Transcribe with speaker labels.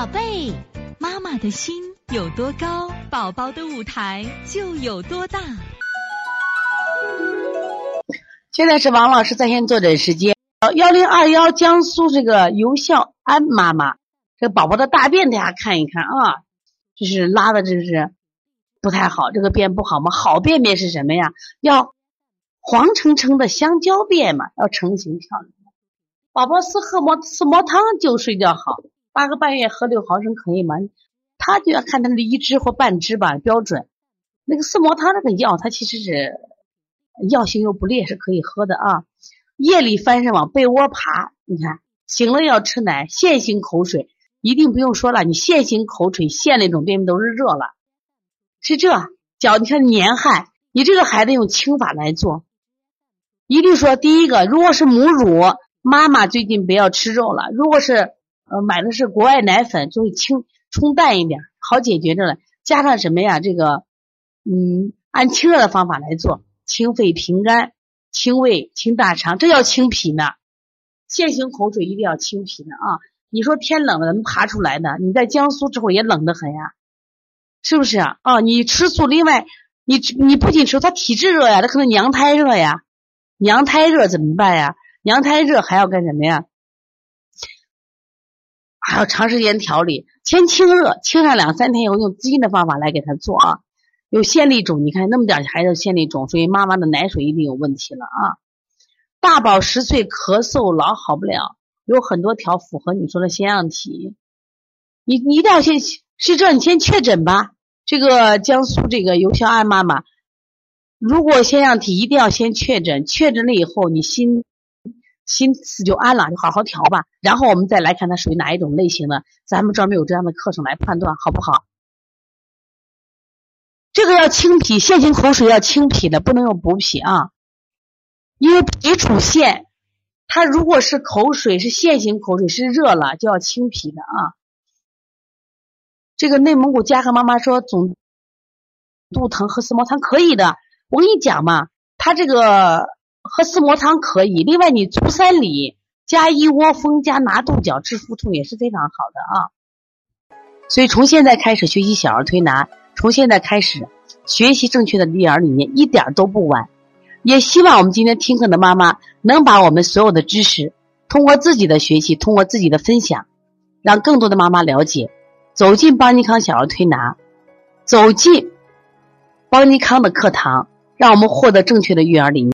Speaker 1: 宝贝，妈妈的心有多高，宝宝的舞台就有多大。
Speaker 2: 现在是王老师在线坐诊时间，幺零二幺江苏这个尤孝安妈妈，这宝宝的大便大家看一看啊，就是拉的就是不太好，这个便不好吗？好便便是什么呀？要黄澄澄的香蕉便嘛，要成型漂亮。宝宝是喝么吃么汤就睡觉好，八个半月喝六毫升可以吗？他就要看他的一支或半支吧，标准。那个四磨汤那个药，它其实是药性又不烈，是可以喝的啊。夜里翻身往被窝爬，你看醒了要吃奶，现行口水一定不用说了，你现行口水线那种便秘都是热了，是这脚你看粘汗，你这个孩子用清法来做，一定说第一个，如果是母乳。妈妈最近不要吃肉了。如果是呃买的是国外奶粉，就会清冲淡一点，好解决着了。加上什么呀？这个嗯，按清热的方法来做，清肺平肝、清胃、清大肠，这叫清脾呢。现行口水一定要清脾的啊！你说天冷了能爬出来的？你在江苏之后也冷得很呀，是不是啊？哦，你吃素，另外你你不仅吃，他体质热呀，他可能娘胎热呀，娘胎热怎么办呀？娘胎热还要干什么呀？还要长时间调理，先清热，清上两三天以后，用滋阴的方法来给他做啊。有线粒肿，你看那么点孩子线粒肿，所以妈妈的奶水一定有问题了啊。大宝十岁咳嗽老好不了，有很多条符合你说的腺样体，你你一定要先是这，你先确诊吧。这个江苏这个尤小安妈妈，如果腺样体一定要先确诊，确诊了以后你心。心思就安了，就好好调吧。然后我们再来看它属于哪一种类型的，咱们专门有这样的课程来判断，好不好？这个要清脾，现行口水要清脾的，不能用补脾啊。因为脾主线，它如果是口水是线性口水是热了，就要清脾的啊。这个内蒙古嘉禾妈妈说总肚疼喝四磨汤可以的，我跟你讲嘛，他这个。喝四磨汤可以，另外你足三里加一窝蜂加拿豆角治腹痛也是非常好的啊。所以从现在开始学习小儿推拿，从现在开始学习正确的育儿理念一点都不晚。也希望我们今天听课的妈妈能把我们所有的知识通过自己的学习，通过自己的分享，让更多的妈妈了解，走进邦尼康小儿推拿，走进邦尼康的课堂，让我们获得正确的育儿理念。